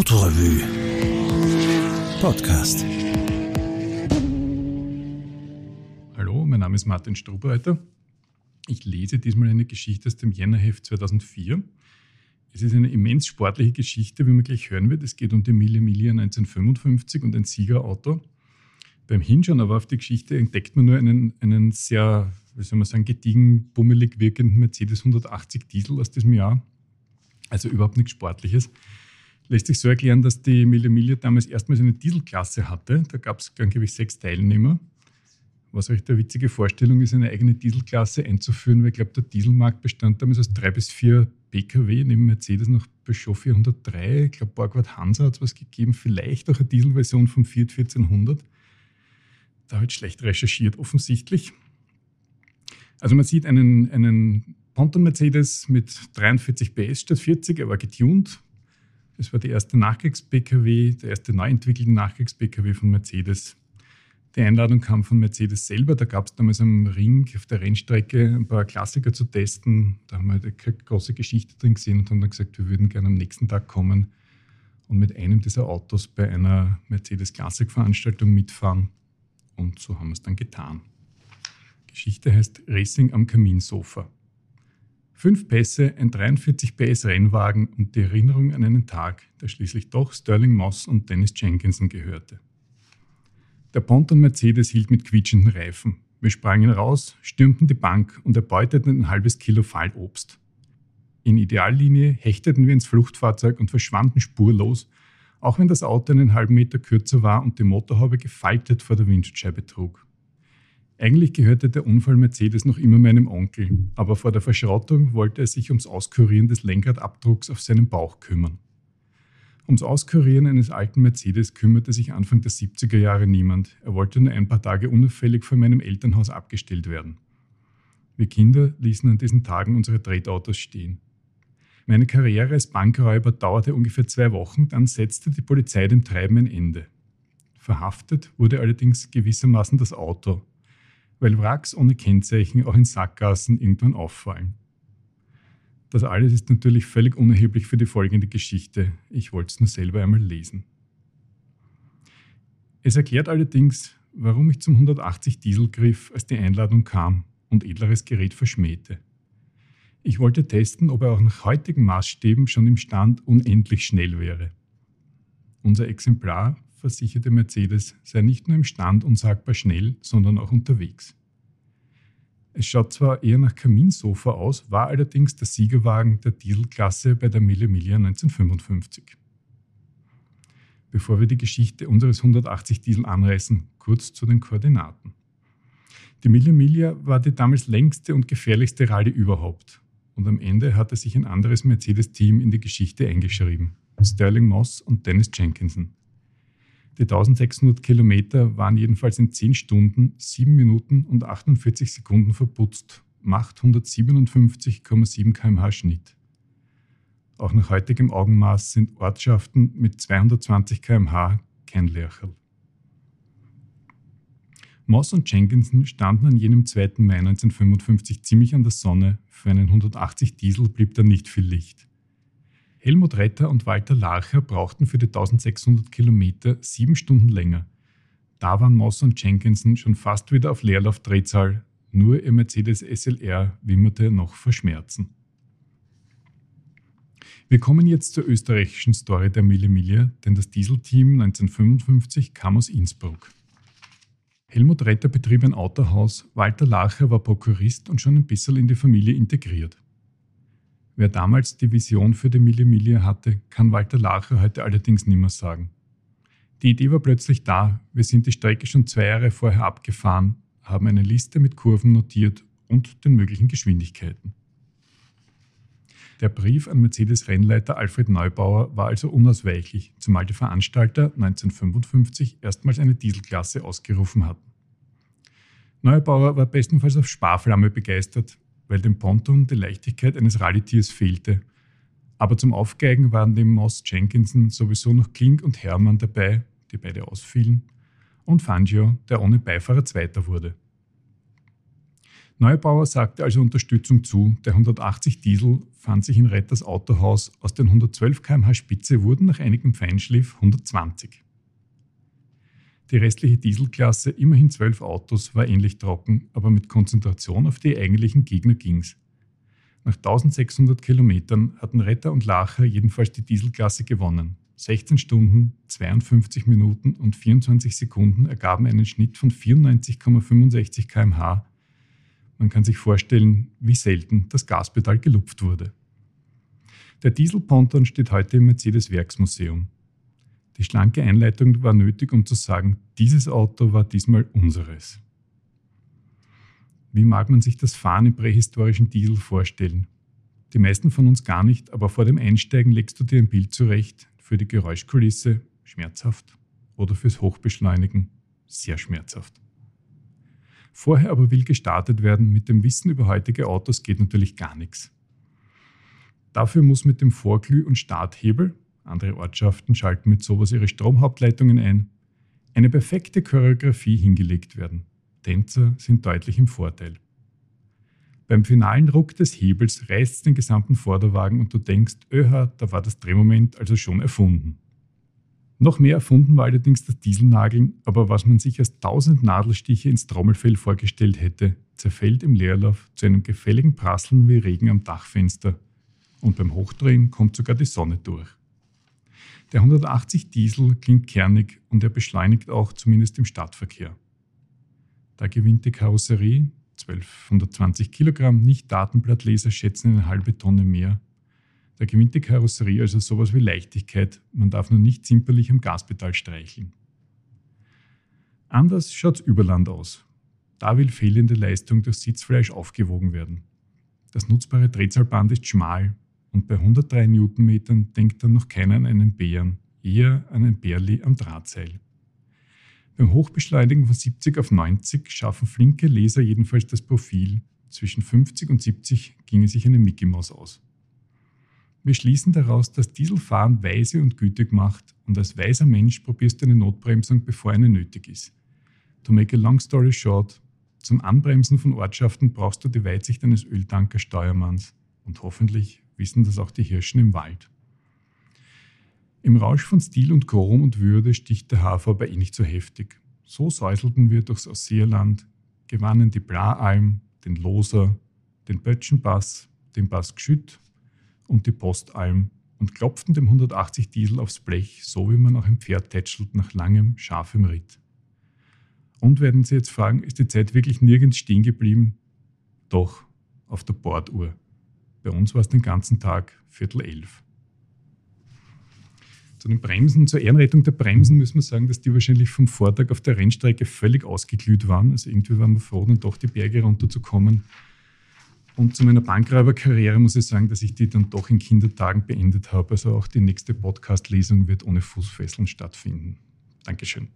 Autorevue Podcast. Hallo, mein Name ist Martin Strobreiter. Ich lese diesmal eine Geschichte aus dem Jännerheft 2004. Es ist eine immens sportliche Geschichte, wie man gleich hören wird. Es geht um die Mille Miglia 1955 und ein Siegerauto. Beim Hinschauen aber auf die Geschichte entdeckt man nur einen, einen sehr, wie soll man sagen, gediegen, bummelig wirkenden Mercedes 180 Diesel aus diesem Jahr. Also überhaupt nichts Sportliches lässt sich so erklären, dass die Mille Miglia damals erstmals eine Dieselklasse hatte. Da gab es angeblich sechs Teilnehmer. Was recht eine witzige Vorstellung ist, eine eigene Dieselklasse einzuführen, weil ich glaube, der Dieselmarkt bestand damals aus drei bis vier Pkw, neben Mercedes noch Peugeot 403. Ich glaube, Borgward Hansa hat es was gegeben, vielleicht auch eine Dieselversion vom Fiat 1400. Da halt schlecht recherchiert, offensichtlich. Also man sieht einen, einen Ponton Mercedes mit 43 PS statt 40, er war getuned, das war die erste Nachkriegs-PKW, der erste neu entwickelte Nachkriegs-PKW von Mercedes. Die Einladung kam von Mercedes selber. Da gab es damals am Ring auf der Rennstrecke ein paar Klassiker zu testen. Da haben wir keine große Geschichte drin gesehen und haben dann gesagt, wir würden gerne am nächsten Tag kommen und mit einem dieser Autos bei einer Mercedes Classic-Veranstaltung mitfahren. Und so haben wir es dann getan. Geschichte heißt Racing am Kaminsofa. Fünf Pässe, ein 43 PS Rennwagen und die Erinnerung an einen Tag, der schließlich doch Sterling Moss und Dennis Jenkinson gehörte. Der Ponton Mercedes hielt mit quietschenden Reifen. Wir sprangen raus, stürmten die Bank und erbeuteten ein halbes Kilo Fallobst. In Ideallinie hechteten wir ins Fluchtfahrzeug und verschwanden spurlos, auch wenn das Auto einen halben Meter kürzer war und die Motorhaube gefaltet vor der Windschutzscheibe trug. Eigentlich gehörte der Unfall Mercedes noch immer meinem Onkel, aber vor der Verschrottung wollte er sich ums Auskurieren des Lenkradabdrucks auf seinem Bauch kümmern. Ums Auskurieren eines alten Mercedes kümmerte sich Anfang der 70er Jahre niemand. Er wollte nur ein paar Tage unauffällig vor meinem Elternhaus abgestellt werden. Wir Kinder ließen an diesen Tagen unsere Tretautos stehen. Meine Karriere als Bankräuber dauerte ungefähr zwei Wochen, dann setzte die Polizei dem Treiben ein Ende. Verhaftet wurde allerdings gewissermaßen das Auto, weil Wracks ohne Kennzeichen auch in Sackgassen irgendwann auffallen. Das alles ist natürlich völlig unerheblich für die folgende Geschichte. Ich wollte es nur selber einmal lesen. Es erklärt allerdings, warum ich zum 180 Diesel griff, als die Einladung kam und edleres Gerät verschmähte. Ich wollte testen, ob er auch nach heutigen Maßstäben schon im Stand unendlich schnell wäre. Unser Exemplar versicherte Mercedes, sei nicht nur im Stand unsagbar schnell, sondern auch unterwegs. Es schaut zwar eher nach Kaminsofa aus, war allerdings der Siegerwagen der Dieselklasse bei der Mille Miglia 1955. Bevor wir die Geschichte unseres 180 Diesel anreißen, kurz zu den Koordinaten. Die Mille Miglia war die damals längste und gefährlichste Rallye überhaupt. Und am Ende hatte sich ein anderes Mercedes-Team in die Geschichte eingeschrieben. Sterling Moss und Dennis Jenkinson. Die 1600 Kilometer waren jedenfalls in 10 Stunden, 7 Minuten und 48 Sekunden verputzt, macht 157,7 km/h Schnitt. Auch nach heutigem Augenmaß sind Ortschaften mit 220 km/h kein Lercherl. Moss und Jenkinson standen an jenem 2. Mai 1955 ziemlich an der Sonne. Für einen 180 Diesel blieb da nicht viel Licht. Helmut Retter und Walter Larcher brauchten für die 1600 Kilometer sieben Stunden länger. Da waren Moss und Jenkinson schon fast wieder auf Leerlaufdrehzahl, nur ihr Mercedes SLR wimmerte noch vor Schmerzen. Wir kommen jetzt zur österreichischen Story der Mille Miglia, denn das Dieselteam 1955 kam aus Innsbruck. Helmut Retter betrieb ein Autohaus, Walter Lacher war Prokurist und schon ein bisschen in die Familie integriert. Wer damals die Vision für die Mille Miglia hatte, kann Walter Lacher heute allerdings nimmer sagen. Die Idee war plötzlich da, wir sind die Strecke schon zwei Jahre vorher abgefahren, haben eine Liste mit Kurven notiert und den möglichen Geschwindigkeiten. Der Brief an Mercedes-Rennleiter Alfred Neubauer war also unausweichlich, zumal die Veranstalter 1955 erstmals eine Dieselklasse ausgerufen hatten. Neubauer war bestenfalls auf Sparflamme begeistert, weil dem Ponton die Leichtigkeit eines Rallye-Tiers fehlte. Aber zum Aufgeigen waren neben Moss Jenkinson sowieso noch Klink und Hermann dabei, die beide ausfielen, und Fangio, der ohne Beifahrer Zweiter wurde. Neubauer sagte also Unterstützung zu. Der 180 Diesel fand sich in Retters Autohaus. Aus den 112 km/h Spitze wurden nach einigem Feinschliff 120. Die restliche Dieselklasse, immerhin zwölf Autos, war ähnlich trocken, aber mit Konzentration auf die eigentlichen Gegner ging's. Nach 1600 Kilometern hatten Retter und Lacher jedenfalls die Dieselklasse gewonnen. 16 Stunden, 52 Minuten und 24 Sekunden ergaben einen Schnitt von 94,65 km/h. Man kann sich vorstellen, wie selten das Gaspedal gelupft wurde. Der Dieselponton steht heute im Mercedes-Werksmuseum. Die schlanke Einleitung war nötig, um zu sagen, dieses Auto war diesmal unseres. Wie mag man sich das Fahren im prähistorischen Diesel vorstellen? Die meisten von uns gar nicht, aber vor dem Einsteigen legst du dir ein Bild zurecht, für die Geräuschkulisse schmerzhaft oder fürs Hochbeschleunigen sehr schmerzhaft. Vorher aber will gestartet werden, mit dem Wissen über heutige Autos geht natürlich gar nichts. Dafür muss mit dem Vorglüh- und Starthebel, andere Ortschaften schalten mit sowas ihre Stromhauptleitungen ein, eine perfekte Choreografie hingelegt werden. Tänzer sind deutlich im Vorteil. Beim finalen Ruck des Hebels reißt den gesamten Vorderwagen und du denkst, öha, da war das Drehmoment also schon erfunden. Noch mehr erfunden war allerdings das Dieselnageln, aber was man sich als tausend Nadelstiche ins Trommelfell vorgestellt hätte, zerfällt im Leerlauf zu einem gefälligen Prasseln wie Regen am Dachfenster. Und beim Hochdrehen kommt sogar die Sonne durch. Der 180 Diesel klingt kernig und er beschleunigt auch zumindest im Stadtverkehr. Da gewinnt die Karosserie 1220 Kilogramm, nicht Datenblattleser schätzen eine halbe Tonne mehr. Da gewinnt die Karosserie also sowas wie Leichtigkeit, man darf nur nicht zimperlich am Gaspedal streicheln. Anders schaut's Überland aus. Da will fehlende Leistung durch Sitzfleisch aufgewogen werden. Das nutzbare Drehzahlband ist schmal und bei 103 Newtonmetern denkt dann noch keiner an einen Bären, eher an ein Bärli am Drahtseil. Beim Hochbeschleunigen von 70 auf 90 schaffen flinke Leser jedenfalls das Profil. Zwischen 50 und 70 ginge sich eine Mickey Maus aus. Wir schließen daraus, dass Dieselfahren weise und gütig macht und als weiser Mensch probierst du eine Notbremsung, bevor eine nötig ist. To make a long story short, zum Anbremsen von Ortschaften brauchst du die Weitsicht eines Öltankersteuermanns und hoffentlich wissen das auch die Hirschen im Wald. Im Rausch von Stil und Chrom und Würde sticht der Hafer aber eh nicht so heftig. So säuselten wir durchs Ausseerland, gewannen die Blaalm, den Loser, den Böttchenbass, den Bass Gschütt und die Postalm und klopften dem 180 Diesel aufs Blech, so wie man auch ein Pferd tätschelt nach langem, scharfem Ritt. Und werden Sie jetzt fragen, ist die Zeit wirklich nirgends stehen geblieben? Doch, auf der Borduhr. Bei uns war es den ganzen Tag Viertel elf. Zu den Bremsen, zur Ehrenrettung der Bremsen müssen wir sagen, dass die wahrscheinlich vom Vortag auf der Rennstrecke völlig ausgeglüht waren. Also irgendwie waren wir froh, dann doch die Berge runterzukommen. Und zu meiner Bankräuberkarriere muss ich sagen, dass ich die dann doch in Kindertagen beendet habe. Also auch die nächste Podcast-Lesung wird ohne Fußfesseln stattfinden. Dankeschön.